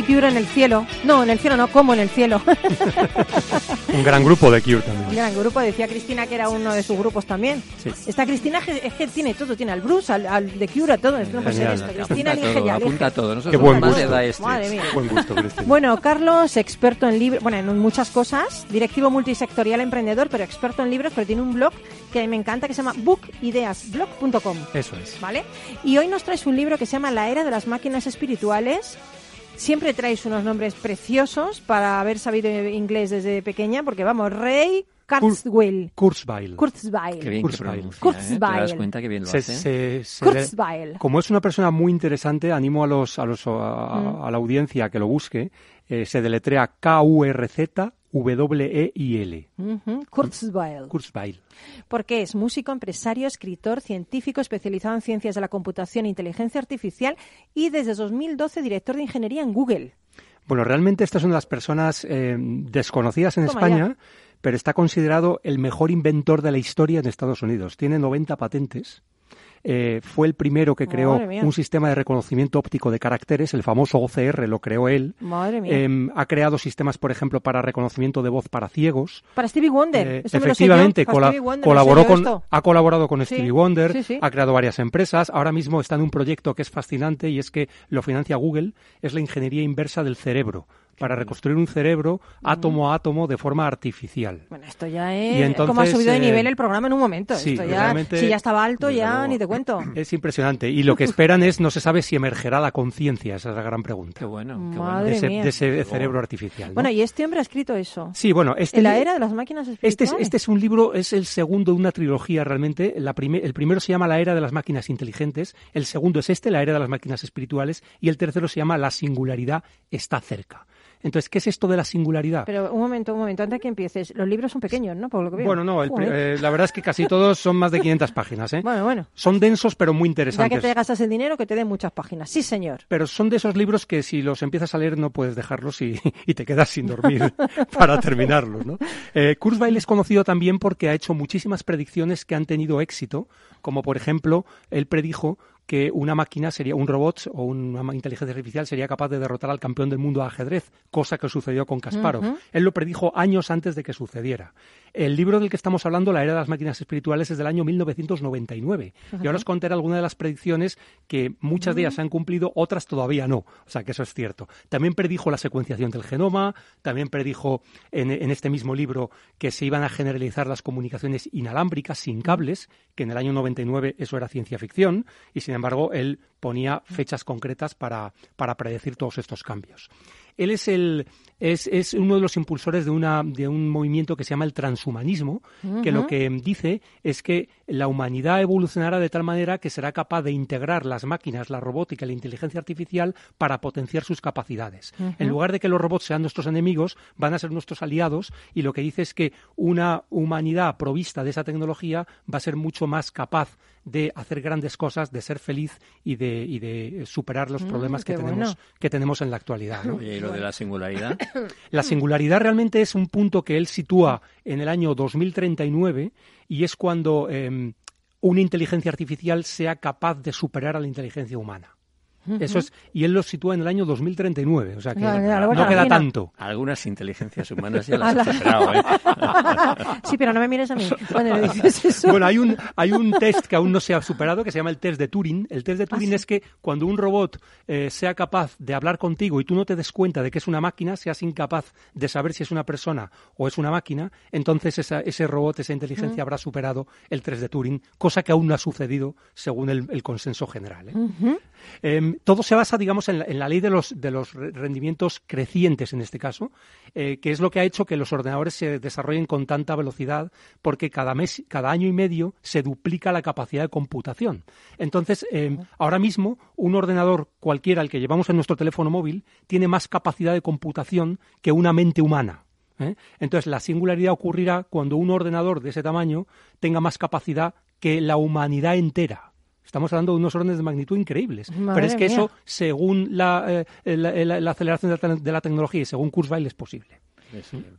The Cure en el cielo. No, en el cielo no, como en el cielo. Un gran grupo de Cure también. Un gran grupo, decía Cristina que era uno de sus grupos también. Sí. Esta Cristina es que- tiene todo, tiene al Bruce, al, al The Cure, a todo. Esto no puede ser esto. Cristina Apunta elige todo, apunta todo. No Qué buen gusto. da este. Madre mía. Buen gusto, Cristina. Bueno, Carlos, experto en libros, bueno, en muchas cosas, directivo multisectorial emprendedor, pero experto en libros, pero tiene un blog que me encanta que se llama bookideasblog.com. Eso es. ¿Vale? Y hoy nos traes un libro que se llama La era de las máquinas espirituales. Siempre traes unos nombres preciosos para haber sabido inglés desde pequeña, porque vamos, Rey Kurzweil. Kurzweil. Kurzweil. Qué bien que Kurzweil. ¿eh? ¿Te das Kurzweil. cuenta que bien lo Se- hace? se- se- Kurzweil. como es una persona muy interesante, animo a los a, los, a, Mm. a la audiencia a que lo busque. Eh, se deletrea Kurzweil. Kurzweil. Porque es músico, empresario, escritor, científico especializado en ciencias de la computación e inteligencia artificial y desde 2012 director de ingeniería en Google. Bueno, realmente esta es una de las personas eh, desconocidas en Toma España, ya. pero está considerado el mejor inventor de la historia en Estados Unidos. Tiene 90 patentes. Eh, fue el primero que creó un sistema de reconocimiento óptico de caracteres, el famoso OCR lo creó él. Madre mía. Em, ha creado sistemas, por ejemplo, para reconocimiento de voz para ciegos. Para Stevie Wonder. Eh, Esto me lo sé yo, efectivamente, para cola- Stevie Wonder, me colaboró sé yo con, ha colaborado con Sí, Stevie Wonder, sí, sí. ha creado varias empresas. Ahora mismo está en un proyecto que es fascinante y es que lo financia Google, es la ingeniería inversa del cerebro, para reconstruir un cerebro átomo a átomo de forma artificial. Bueno, esto ya es entonces, como ha subido de eh, nivel el programa en un momento. sí, esto ya, realmente, si ya estaba alto, ya luego. ni te cuento. Es impresionante. Y lo que esperan es, no se sabe si emergerá la conciencia, esa es la gran pregunta. Qué bueno, qué Madre De ese, mía. de ese cerebro artificial. ¿no? Bueno, y este hombre ha escrito eso. Sí, bueno, este En la era de las máquinas Este es, espirituales. este es un libro, es el segundo de una trilogía realmente. La prime- el primero se llama La era de las máquinas inteligentes, el segundo es este, La era de las máquinas espirituales, y el tercero se llama La singularidad está cerca. Entonces, ¿qué es esto de la singularidad? Pero un momento, un momento, antes de que empieces. Los libros son pequeños, ¿no? Por lo que veo. Bueno, no, el eh, la verdad es que casi todos son más de 500 páginas. ¿eh? Bueno, bueno. Son densos, pero muy Ya interesantes. que te gastas el dinero, que te den muchas páginas. Sí, señor. Pero son de esos libros que si los empiezas a leer no puedes dejarlos y, y te quedas sin dormir para terminarlos. ¿no? Eh, Kurzweil es conocido también porque ha hecho muchísimas predicciones que han tenido éxito, como por ejemplo, él predijo que una máquina sería un robot o una inteligencia artificial sería capaz de derrotar al campeón del mundo de ajedrez, cosa que sucedió con Kasparov. Él lo predijo años antes de que sucediera. El libro del que estamos hablando, La era de las máquinas espirituales, es del año 1999. Y ahora os contaré algunas de las predicciones que muchas de ellas se han cumplido, otras todavía no. O sea que eso es cierto. También predijo la secuenciación del genoma, también predijo en, en este mismo libro que se iban a generalizar las comunicaciones inalámbricas sin cables, que en el año 99 eso era ciencia ficción, y sin embargo él ponía fechas concretas para, para predecir todos estos cambios. Él es, el, es, es uno de los impulsores de, una, de un movimiento que se llama el transhumanismo, que lo que dice es que la humanidad evolucionará de tal manera que será capaz de integrar las máquinas, la robótica y la inteligencia artificial para potenciar sus capacidades. En lugar de que los robots sean nuestros enemigos, van a ser nuestros aliados y lo que dice es que una humanidad provista de esa tecnología va a ser mucho más capaz de hacer grandes cosas, de ser feliz y de, y de superar los Mm, problemas que tenemos, bueno. que tenemos en la actualidad. ¿no? Oye, ¿y lo de la singularidad? La singularidad realmente es un punto que él sitúa en el año 2039 y es cuando eh, una inteligencia artificial sea capaz de superar a la inteligencia humana. Eso es, y él lo sitúa en el año 2039, o sea que no queda tanto. Algunas inteligencias humanas ya las has superado, ¿eh? sí, pero no me mires a mí cuando le dices eso. Bueno, hay un, hay un test que aún no se ha superado que se llama el test de Turing. El test de Turing es que cuando un robot eh, sea capaz de hablar contigo y tú no te des cuenta de que es una máquina, seas incapaz de saber si es una persona o es una máquina, entonces esa- ese robot, esa inteligencia habrá superado el test de Turing, cosa que aún no ha sucedido según el, el consenso general. ¿eh? Todo se basa, digamos, en la, en la ley de los, de los re- rendimientos crecientes en este caso, eh, que es lo que ha hecho que los ordenadores se desarrollen con tanta velocidad, porque cada mes, cada año y medio se duplica la capacidad de computación. Entonces, em, ahora mismo, un ordenador cualquiera, el que llevamos en nuestro teléfono móvil, tiene más capacidad de computación que una mente humana. ¿eh? Entonces, la singularidad ocurrirá cuando un ordenador de ese tamaño tenga más capacidad que la humanidad entera. Estamos hablando de unos órdenes de magnitud increíbles. Madre Pero es que mía. eso, según la, eh, la- la- la aceleración de de la tecnología y según Kurzweil, es posible.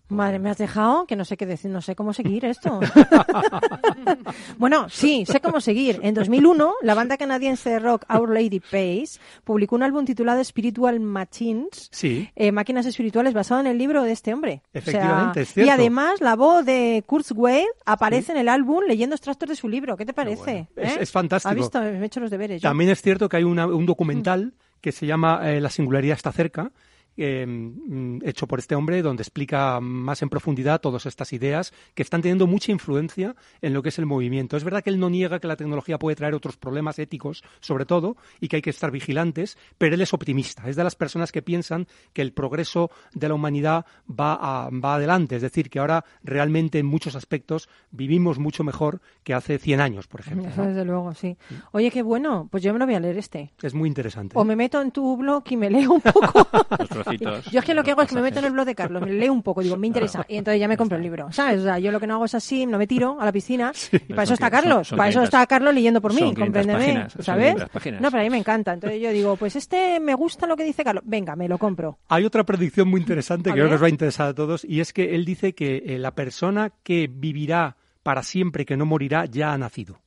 Madre, me has dejado que no sé qué decir, no sé cómo seguir esto. bueno, sí, sé cómo seguir. En 2001, la banda canadiense de rock Our Lady Pace publicó un álbum titulado Spiritual Machines, Sí, eh, máquinas espirituales, basado en el libro de este hombre. O sea, Efectivamente, es Y cierto. además, la voz de Kurzweil aparece en el álbum leyendo extractos de su libro. ¿Qué te parece? Es- ¿Eh? es fantástico. ¿Ha visto? Me he hecho los deberes. yo. También es cierto que hay una- un documental que se llama eh, La singularidad está cerca, eh, mm, hecho por este hombre, donde explica más en profundidad todas estas ideas que están teniendo mucha influencia en lo que es el movimiento. Es verdad que él no niega que la tecnología puede traer otros problemas éticos, sobre todo, y que hay que estar vigilantes, pero él es optimista. Es de las personas que piensan que el progreso de la humanidad va, a- va adelante. Es decir, que ahora realmente en muchos aspectos vivimos mucho mejor que hace 100 años, por ejemplo. Eso ¿no? desde luego, sí. Oye, qué bueno. Pues yo me lo voy a leer este. Es muy interesante. O me meto en tu blog y me leo un poco. Trocitos. Yo es que lo que hago es que me meto en el blog de Carlos, me leo un poco, digo, me interesa, y entonces ya me compro el libro, ¿sabes? O sea, yo lo que no hago es así, no me tiro a la piscina, y para eso está Carlos, son para eso 500 está Carlos leyendo por mí, son 500 compréndeme, páginas, ¿sabes? 500 páginas. No, pero a mí me encanta, entonces yo digo, pues este me gusta lo que dice Carlos, venga, me lo compro. Hay otra predicción muy interesante que creo que os va a interesar a todos y es que él dice que eh, la persona que vivirá para siempre, que no morirá, ya ha nacido.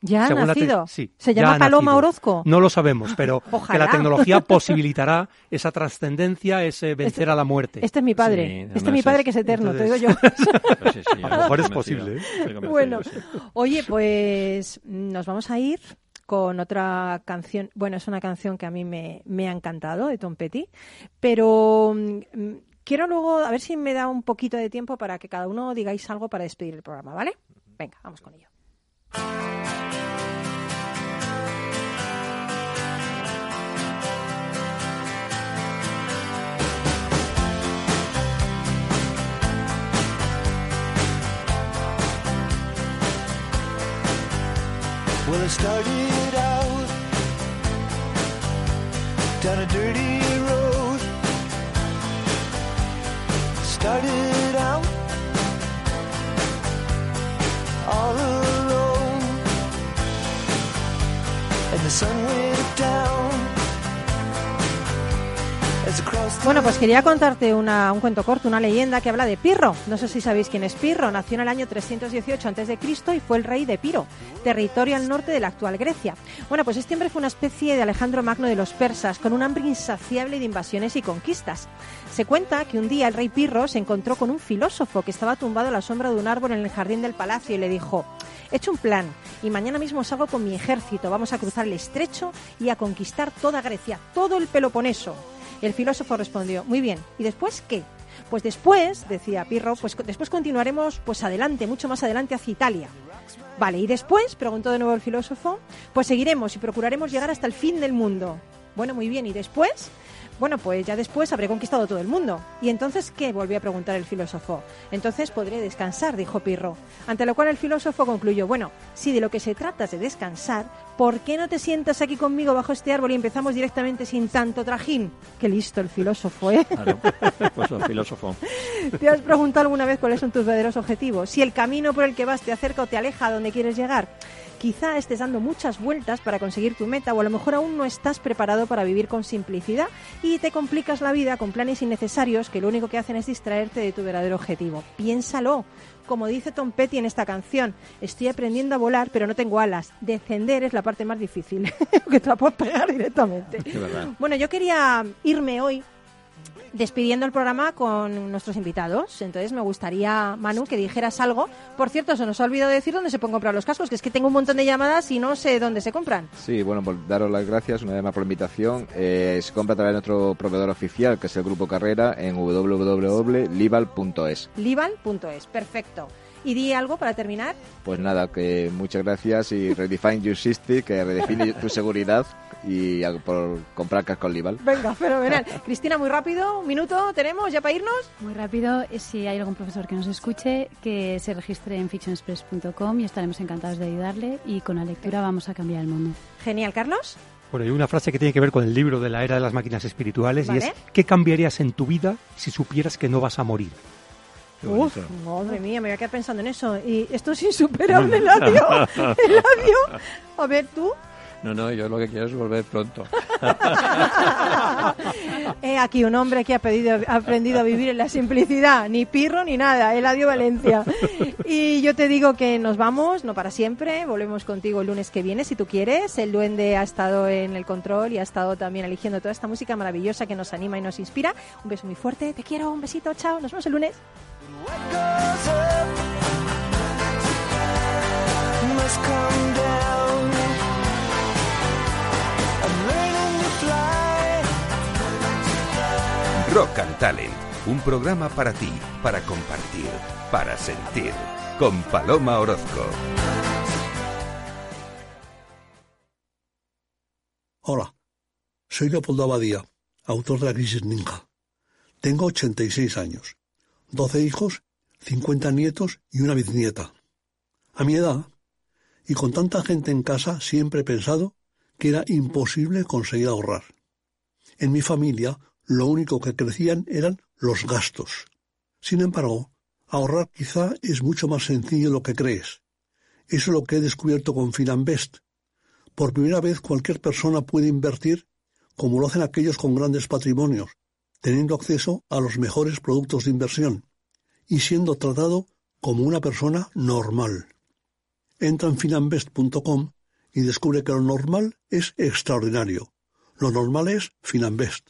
Ya ha nacido. sí, ¿Se llama Paloma nacido. Orozco? No lo sabemos, pero que la tecnología posibilitará esa trascendencia, ese vencer a la muerte. Este es mi padre, Sí, este es mi padre es- que es eterno, te digo entonces- yo. Pues sí, sí, A lo mejor es posible. ¿eh? Bueno, oye, pues nos vamos a ir con otra canción. Bueno, es una canción que a mí me, me ha encantado, de Tom Petty, pero mm, quiero luego, a ver si me da un poquito de tiempo para que cada uno digáis algo para despedir el programa, ¿vale? Venga, vamos con ello. Well, it started out down a dirty road. Started out all alone, and the sun went Bueno, pues quería contarte una- un cuento corto, una leyenda que habla de Pirro. No sé si sabéis quién es Pirro. Nació en el año 318 a.C. y fue el rey de Piro, territorio al norte de la actual Grecia. Bueno, pues este hombre fue una especie de Alejandro Magno de los persas, con un hambre insaciable de invasiones y conquistas. Se cuenta que un día el rey Pirro se encontró con un filósofo que estaba tumbado a la sombra de un árbol en el jardín del palacio y le dijo, he hecho un plan y mañana mismo salgo con mi ejército, vamos a cruzar el estrecho y a conquistar toda Grecia, todo el Peloponeso. El filósofo respondió, muy bien, ¿y después qué? Pues después, decía Pirro, pues después continuaremos pues adelante, mucho más adelante hacia Italia. Vale, ¿y después? preguntó de nuevo el filósofo. Pues seguiremos y procuraremos llegar hasta el fin del mundo. Bueno, muy bien, ¿y después? Bueno, pues ya después habré conquistado todo el mundo. ¿Y entonces qué? volvió a preguntar el filósofo. Entonces podré descansar, dijo Pirro. Ante lo cual el filósofo concluyó, bueno, si de lo que se trata es de descansar, ¿por qué no te sientas aquí conmigo bajo este árbol y empezamos directamente sin tanto trajín? Qué listo el filósofo, ¿eh? Claro, pues un filósofo. ¿Te has preguntado alguna vez cuáles son tus verdaderos objetivos? Si el camino por el que vas te acerca o te aleja a donde quieres llegar. Quizá estés dando muchas vueltas para conseguir tu meta o a lo mejor aún no estás preparado para vivir con simplicidad y te complicas la vida con planes innecesarios que lo único que hacen es distraerte de tu verdadero objetivo. Piénsalo. Como dice Tom Petty en esta canción, estoy aprendiendo a volar pero no tengo alas. Descender es la parte más difícil, que te la puedes pegar directamente. Bueno, yo quería irme hoy despidiendo el programa con nuestros invitados. Entonces me gustaría, Manu, que dijeras algo. Por cierto, se nos ha olvidado decir dónde se pueden comprar los cascos, que es que tengo un montón de llamadas y no sé dónde se compran. Sí, bueno, por daros las gracias una vez más por la invitación. Eh, se compra a través de nuestro proveedor oficial, que es el Grupo Carrera, en www.libal.es. Lival.es, perfecto. Y di algo para terminar. Pues nada, que muchas gracias y redefine your safety, que redefine tu seguridad y por comprar cascos Libal. Venga, fenomenal. Cristina, muy rápido, un minuto, ¿tenemos ya para irnos? Muy rápido, eh, si hay algún profesor que nos escuche, que se registre en fictionexpress.com y estaremos encantados de ayudarle y con la lectura vamos a cambiar el mundo. Genial, Carlos. Bueno, hay una frase que tiene que ver con el libro de la era de las máquinas espirituales y Vale. es ¿qué cambiarías en tu vida si supieras que no vas a morir? Uf, madre mía, me voy a quedar pensando en eso. Y esto es insuperable, Eladio. Eladio. A ver, tú. No, no, yo lo que quiero es volver pronto. He aquí un hombre que ha, pedido- ha aprendido a vivir en la simplicidad, ni pirro ni nada, Eladio Valencia. Y yo te digo que nos vamos, no para siempre, volvemos contigo el lunes que viene si tú quieres. El duende ha estado en el control y ha estado también eligiendo toda esta música maravillosa que nos anima y nos inspira. Un beso muy fuerte, te quiero, un besito, chao, nos vemos el lunes. Rock and Talent, un programa para ti, para compartir, para sentir, con Paloma Orozco. Hola, soy Leopoldo Abadía, autor de La Crisis Ninja. Tengo 86 años, 12 hijos, 50 nietos y una bisnieta. A mi edad, y con tanta gente en casa, siempre he pensado que era imposible conseguir ahorrar. En mi familia, lo único que crecían eran los gastos. Sin embargo, ahorrar quizá es mucho más sencillo de lo que crees. Eso es lo que he descubierto con Finanbest. Por primera vez cualquier persona puede invertir como lo hacen aquellos con grandes patrimonios, teniendo acceso a los mejores productos de inversión y siendo tratado como una persona normal. Entra en finanbest.com y descubre que lo normal es extraordinario. Lo normal es Finanbest.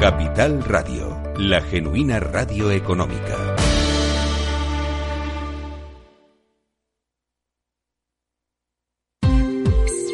Capital Radio, la genuina radio económica.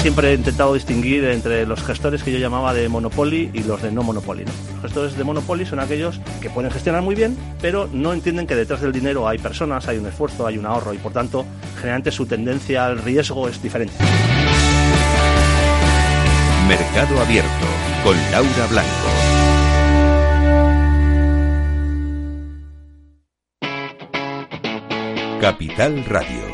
Siempre he intentado distinguir entre los gestores que yo llamaba de Monopoly y los de no Monopoly. ¿no? Los gestores de Monopoly son aquellos que pueden gestionar muy bien, pero no entienden que detrás del dinero hay personas, hay un esfuerzo, hay un ahorro y por tanto generalmente su tendencia al riesgo es diferente. Mercado Abierto con Laura Blanco. Capital Radio.